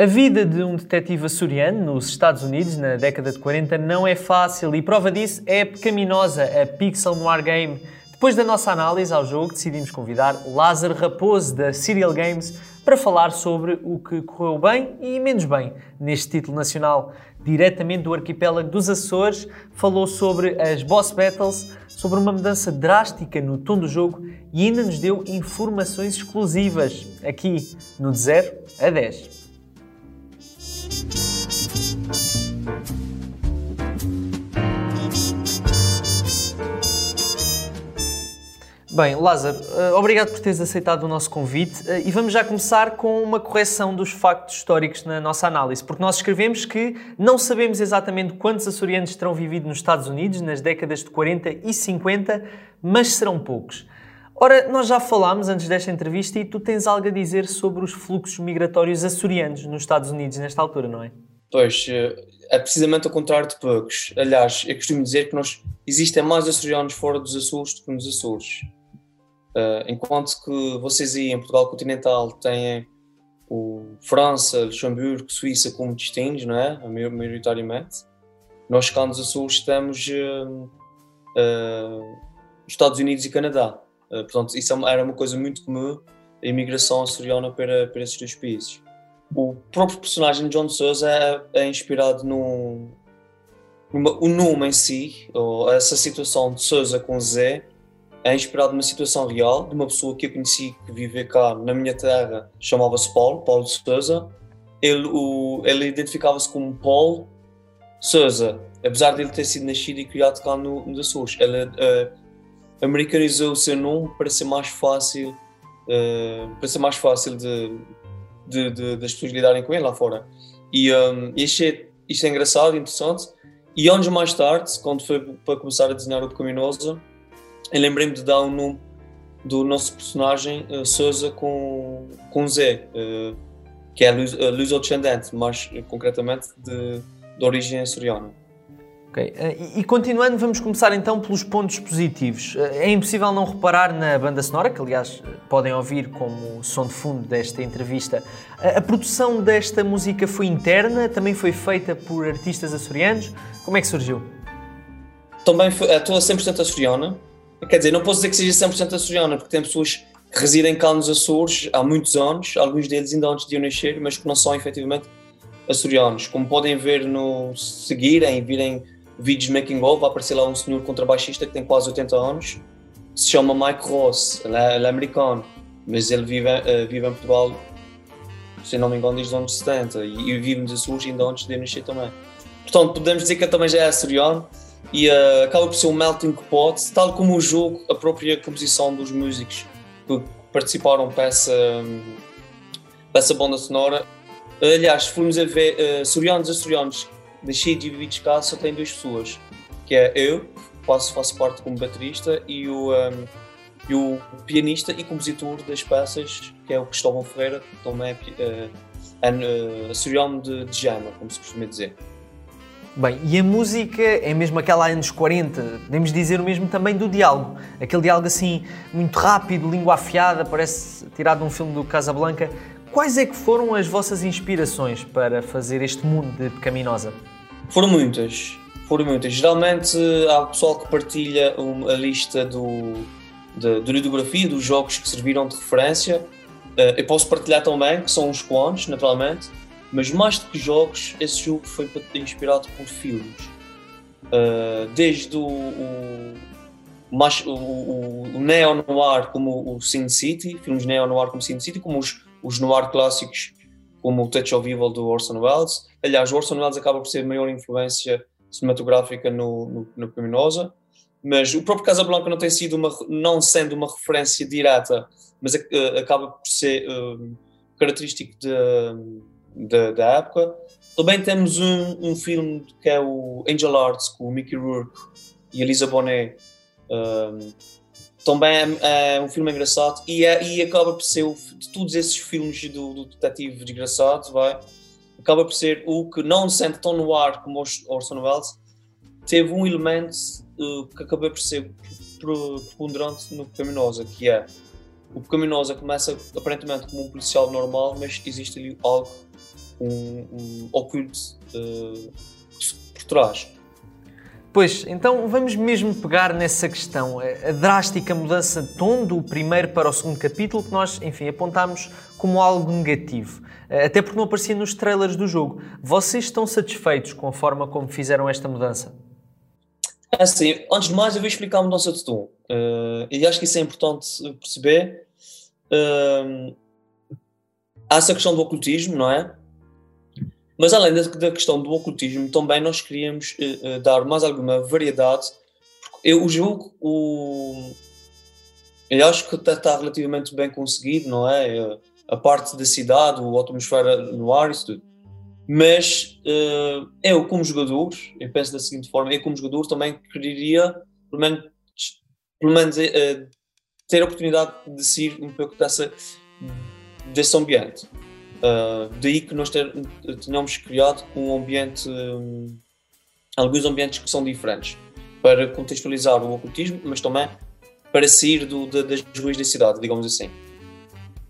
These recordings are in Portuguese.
A vida de um detetive açoriano nos Estados Unidos na década de 40 não é fácil e prova disso é a pecaminosa, a Pixel Noir Game. Depois da nossa análise ao jogo, decidimos convidar Lázaro Raposo da Serial Games para falar sobre o que correu bem e menos bem neste título nacional. Diretamente do arquipélago dos Açores, falou sobre as boss battles, sobre uma mudança drástica no tom do jogo e ainda nos deu informações exclusivas aqui no de 0 a 10. Bem, Lázaro, eh, obrigado por teres aceitado o nosso convite eh, e vamos já começar com uma correção dos factos históricos na nossa análise, porque nós escrevemos que não sabemos exatamente quantos açorianos terão vivido nos Estados Unidos nas décadas de 40 e 50, mas serão poucos. Ora, nós já falámos antes desta entrevista e tu tens algo a dizer sobre os fluxos migratórios açorianos nos Estados Unidos nesta altura, não é? Pois, eh, é precisamente ao contrário de poucos. Aliás, eu costumo dizer que nós existem mais açorianos fora dos Açores do que nos Açores. Uh, enquanto que vocês aí em Portugal continental têm o França, Luxemburgo, Suíça como destinos, não é? Maioritariamente. Nós cá nos Açores temos uh, uh, Estados Unidos e Canadá. portanto, isso é era uma coisa muito comum, a imigração açoriana para, para esses dois países. O próprio personagem de John Souza é, é inspirado num, o nome em si, ou essa situação de Souza com Z, é inspirado numa situação real de uma pessoa que eu conheci que vive cá na minha terra, chamava-se Paulo, Paulo Souza. Ele, ele identificava-se como Paulo Souza, apesar de ele ter sido nascido e criado cá no, no Açores. Ele uh, americanizou o seu nome para ser mais fácil, uh, para ser mais fácil de, de, de, das pessoas lidarem com ele lá fora. E, um, e achei isto é engraçado, interessante. E anos mais tarde, quando foi para começar a desenhar o Pecaminoso, eu lembrei-me de dar o um nome do nosso personagem uh, Souza com, com Z, uh, que é luso-descendente, mas uh, concretamente de, de origem açoriana. Ok, e, e continuando, vamos começar então pelos pontos positivos. É impossível não reparar na banda sonora, que aliás podem ouvir como som de fundo desta entrevista. A, a produção desta música foi interna, também foi feita por artistas açorianos. Como é que surgiu? Também foi, é toda 100% açoriana Quer dizer, não posso dizer que seja 100% açoriana, porque tem pessoas que residem cá nos Açores há muitos anos, alguns deles ainda antes de eu nascer, mas que não são efetivamente açorianos. Como podem ver no seguirem, virem vídeos making of, vai aparecer lá um senhor contrabaixista que tem quase 80 anos, se chama Mike Ross, ele é, ele é americano, mas ele vive, uh, vive em Portugal, se não me engano, desde os anos 70 e, e vive nos Açores ainda antes de eu nascer também. Portanto, podemos dizer que ele também já é açoriano e uh, acaba por ser um melting pot, tal como o jogo, a própria composição dos músicos que participaram para essa, para essa banda sonora. Aliás, se formos a ver, uh, Sorianos a Sorianos, deixei de divididos cá, só tem duas pessoas, que é eu, que faço, faço parte como baterista, e o, um, e o pianista e compositor das peças, que é o Cristóvão Ferreira, que também é uh, de, de Jama, como se costuma dizer. Bem, e a música é mesmo aquela anos 40, podemos dizer o mesmo também do diálogo. Aquele diálogo assim, muito rápido, língua afiada, parece tirado de um filme do Casablanca. Quais é que foram as vossas inspirações para fazer este mundo de Pecaminosa? Foram muitas, foram muitas. Geralmente há pessoal que partilha a lista do, da, litografia, dos jogos que serviram de referência. Eh, eu posso partilhar também, que são uns quantos, naturalmente mas mais do que jogos, esse jogo foi inspirado por filmes. Uh, desde o, o, o, o neo-noir como o Sin City, filmes neo-noir como Sin City, como os, os noir clássicos como o Touch of Evil do Orson Welles. Aliás, o Orson Welles acaba por ser a maior influência cinematográfica no, no, no Criminosa, mas o próprio Casablanca não tem sido uma, não sendo uma referência direta, mas uh, acaba por ser uh, característico de da, da época. Também temos um, um filme que é o Angel Hearts, com o Mickey Rourke e a Lisa Bonet. Um, também é, é, um filme engraçado e, é, e acaba por ser, de todos esses filmes do, do detetive desgraçado, vai, acaba por ser o que, não sendo tão no ar como Orson Welles, teve um elemento uh, que acabou por ser preponderante no Pecaminosa, que é o Pecaminosa começa aparentemente como um policial normal, mas existe ali algo um, um oculto uh, por trás. Pois, então vamos mesmo pegar nessa questão, a drástica mudança de tom do primeiro para o segundo capítulo, que nós, enfim, apontámos como algo negativo, eh, até porque não aparecia nos trailers do jogo. Vocês estão satisfeitos com a forma como fizeram esta mudança? Assim, antes de mais eu vou explicar a mudança de tom, uh, e acho que isso é importante perceber. Uh, há essa questão do ocultismo, não é? Mas além da, questão do ocultismo, também nós queríamos uh, uh, dar mais alguma variedade. Eu, o jogo, o, eu acho que está, está relativamente bem conseguido, não é? Uh, a parte da cidade, a atmosfera no ar, isso tudo. Mas eu, como jogador, eu penso da seguinte forma: eu, como jogador, também queria, pelo menos, pelo menos ter a oportunidade de sair um pouco dessa, desse ambiente. Uh, daí que nós tenhamos criado um ambiente, um, alguns ambientes que são diferentes, para contextualizar o ocultismo, mas também para sair do, das ruas da cidade, digamos assim.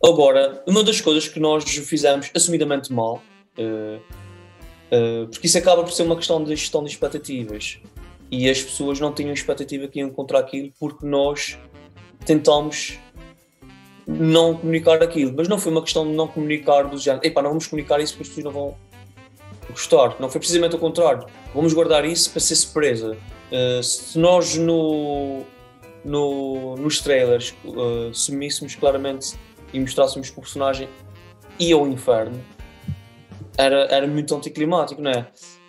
Agora, uma das coisas que nós fizemos assumidamente mal, uh, uh, porque isso acaba por ser uma questão de gestão de expectativas, e as pessoas não tinham expectativa que iam encontrar aquilo porque nós tentamos não comunicar aquilo. Mas não foi uma questão de não comunicar do género, epá, não vamos comunicar isso porque as pessoas não vão gostar. Não foi precisamente o contrário. Vamos guardar isso para ser surpresa. Uh, se nós no, no, nos trailers uh, sumíssemos claramente e mostrássemos que o personagem ia ao inferno, era, era muito anticlimático, não é?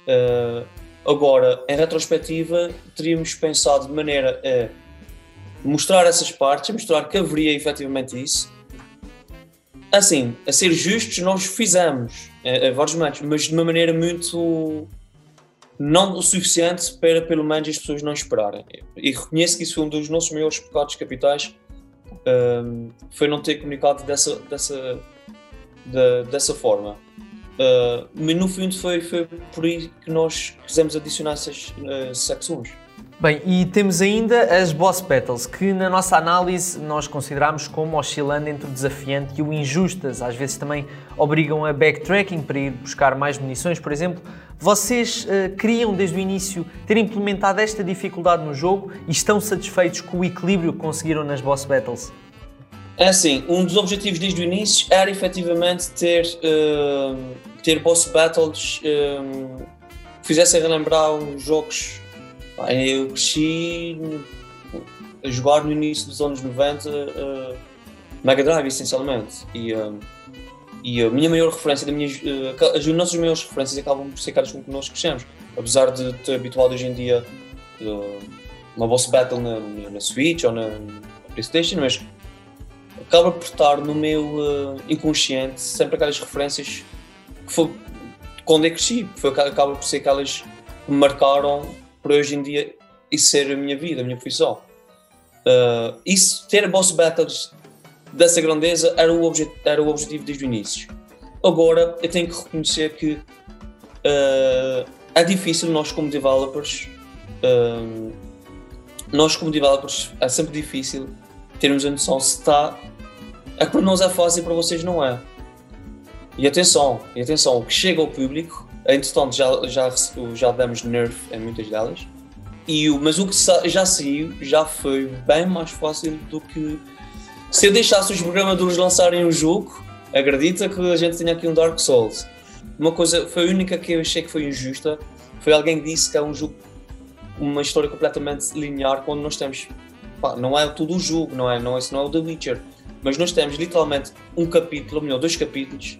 Uh, agora, em retrospectiva, teríamos pensado de maneira a mostrar essas partes, mostrar que haveria efetivamente isso. Assim, a ser justos, nós fizemos a, a vários momentos, mas de uma maneira muito. não o suficiente para pelo menos as pessoas não esperarem. E reconheço que isso foi um dos nossos maiores pecados capitais, um, foi não ter comunicado dessa, dessa, de, dessa forma. Uh, mas no fundo foi, foi por aí que nós quisemos adicionar essas uh, secções. Bem, e temos ainda as boss battles, que na nossa análise nós consideramos como oscilando entre o desafiante e o injustas. Às vezes também obrigam a backtracking para ir buscar mais munições, por exemplo. Vocês uh, queriam desde o início ter implementado esta dificuldade no jogo e estão satisfeitos com o equilíbrio que conseguiram nas boss battles? É assim, um dos objetivos desde o início era efetivamente ter, uh, ter boss battles uh, que fizessem relembrar os jogos eu cresci a jogar no início dos anos 90 uh, Mega Drive, essencialmente. E, uh, e a minha maior referência, da minha, uh, as nossas maiores referências acabam por ser caras com que nós crescemos. Apesar de ter habituado hoje em dia uh, uma boss battle na, na Switch ou na, na, PlayStation, mas acaba por estar no meu inconsciente sempre aquelas referências que foi quando eu cresci, foi, acaba por ser aquelas que me marcaram para hoje em dia isso ser a minha vida, a minha profissão. Uh, isso, ter boss battles dessa grandeza era o, era o objetivo desde o início. Agora, eu tenho que reconhecer que uh, é difícil nós como developers uh, nós como developers é sempre difícil termos a noção se está é que para nós é fácil para vocês não é e atenção, e atenção, o que chega ao público Entretanto, já, já, já damos nerf em muitas delas. E mas o que já saiu já foi bem mais fácil do que se eu deixasse os programadores lançarem um jogo. Acredita que a gente tinha aqui um Dark Souls. Uma coisa, foi a única que eu achei que foi injusta. Foi alguém que disse que é um jogo, uma história completamente linear, quando nós temos. Pá, não é tudo o jogo, não é? Não, esse não é o The Witcher. Mas nós temos literalmente um capítulo, ou melhor, dois capítulos,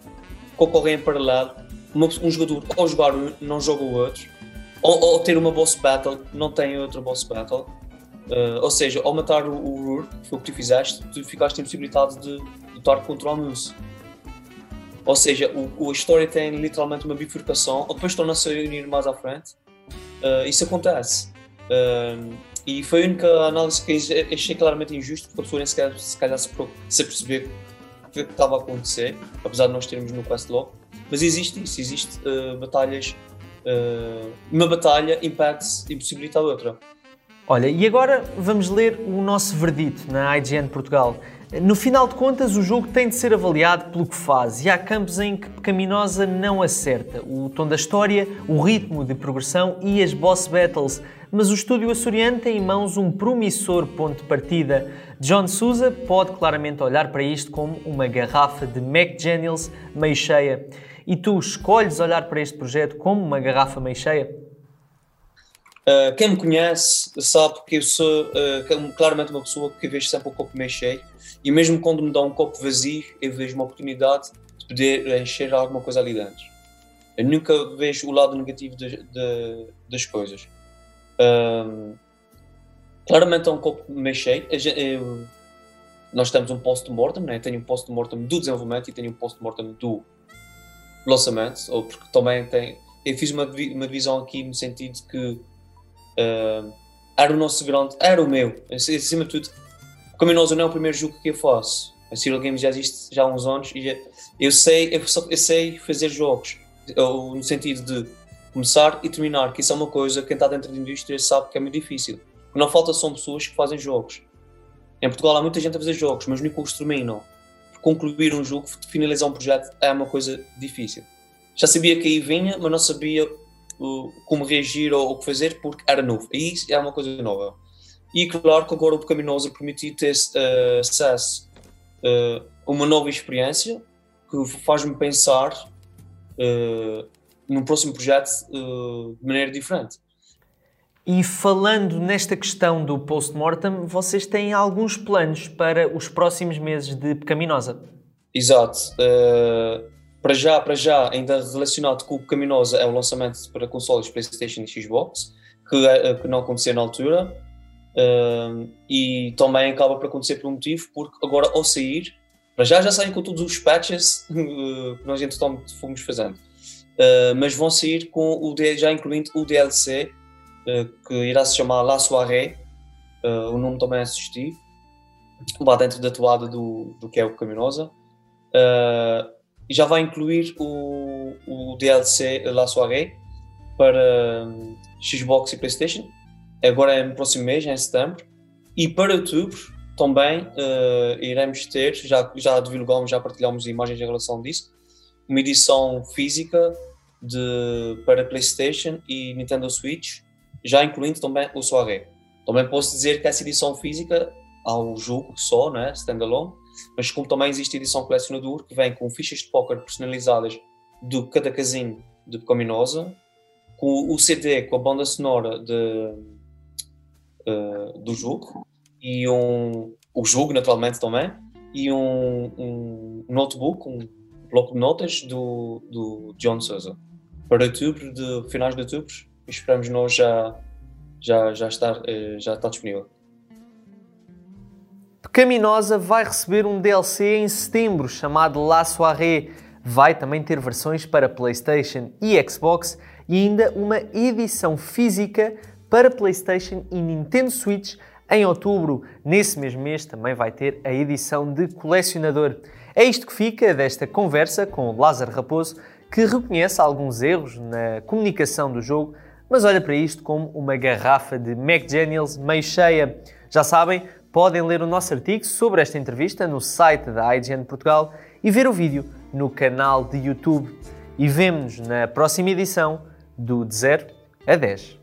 que ocorrem em paralelo uma, um jogador ao jogar não joga o outro, ou, ou, ter uma boss battle não tem outra boss battle. Uh, ou seja, ao matar o, o Rur, que foi o que tu fizeste, tu ficaste impossibilitado de lutar contra o Muse. Ou seja, o, a história tem literalmente uma bifurcação, ou depois torna-se a unir mais à frente. Uh, isso acontece. Uh, e foi a única análise que achei claramente injusto, porque a pessoa nem sequer se calhar se, se perceber o que estava a acontecer, apesar de nós termos no quest log. Mas existe isso, existe uh, batalhas. Uh, uma batalha impede e a outra. Olha, e agora vamos ler o nosso verdito na IGN Portugal. No final de contas, o jogo tem de ser avaliado pelo que faz e há campos em que Pecaminosa não acerta. O tom da história, o ritmo de progressão e as boss battles. Mas o estúdio açoriano tem em mãos um promissor ponto de partida. John Souza pode claramente olhar para isto como uma garrafa de McDaniels meio cheia. E tu escolhes olhar para este projeto como uma garrafa meio cheia? Uh, quem me conhece sabe que eu sou uh, claramente uma pessoa que vejo sempre o copo meio cheio e mesmo quando me dá um copo vazio, eu vejo uma oportunidade de poder encher alguma coisa ali dentro. Eu nunca vejo o lado negativo de, de, das coisas. Um, claramente é um copo meio cheio. Eu, nós temos um post-mortem, né? tenho um post-mortem do desenvolvimento e tenho um post-mortem do lançamento, ou porque também tem. Eu fiz uma, uma divisão aqui no sentido que uh, era o nosso grande, era o meu, acima de tudo, o Caminoso não é o primeiro jogo que eu faço. A Serial Games já existe já há uns anos e eu, sei, eu, só, eu sei fazer jogos, ou, no sentido de começar e terminar, que isso é uma coisa, quem está dentro da indústria sabe que é muito difícil. O que não falta são pessoas que fazem jogos. Em Portugal há muita gente a fazer jogos, mas nunca os terminam concluir um jogo, finalizar um projeto é uma coisa difícil. Já sabia que aí vinha, mas não sabia uh, como reagir ou o que fazer porque era novo. E isso é uma coisa nova. E claro que agora o Pecaminoso permitiu ter uh, acesso uh, uma nova experiência que faz-me pensar uh, num próximo projeto uh, de maneira diferente. E falando nesta questão do post-mortem, vocês têm alguns planos para os próximos meses de Pecaminosa? Exato. Uh, para já, para já, ainda relacionado com o Pecaminosa, é o lançamento para consoles PlayStation e Xbox, que, uh, que não aconteceu na altura. Uh, e também acaba por acontecer por um motivo, porque agora ao sair, para já já saem com todos os patches que nós entretanto fomos fazendo. mas vão sair com o já incluindo o DLC eh, que irá se chamar La Soirée, uh, o nome também é sugestivo, lá dentro da toada do, do que é o Caminosa. Uh, e já vai incluir o, o DLC La Soirée para um, Xbox e PlayStation, agora é no próximo mês, em setembro. E para outubro também uh, iremos ter, já, já divulgamos, já partilhamos imagens em relação disso, uma edição física de, para PlayStation e Nintendo Switch já incluindo também o Soirée. Também posso dizer que essa edição física há um jogo só, né, standalone, mas como também existe edição colecionador que vem com fichas de póquer personalizadas de cada casinho de Pecaminosa, com o CD com a banda sonora de, uh, do jogo e um, o jogo naturalmente também e um, um notebook, um bloco de notas do, do John Souza para outubro, de finais de outubro esperamos nós já, já, já, estar, eh, já está disponível. Pecaminosa vai receber um DLC em setembro chamado La Soirée. Vai também ter versões para PlayStation e Xbox e ainda uma edição física para PlayStation e Nintendo Switch em outubro. Nesse mesmo mês também vai ter a edição de colecionador. É isto que fica desta conversa com Lázaro Raposo, que reconhece alguns erros na comunicação do jogo mas olha para isto como uma garrafa de McDaniels meio cheia. Já sabem, podem ler o nosso artigo sobre esta entrevista no site da IGN Portugal e ver o vídeo no canal de YouTube. E vemo-nos na próxima edição do De 0 a 10.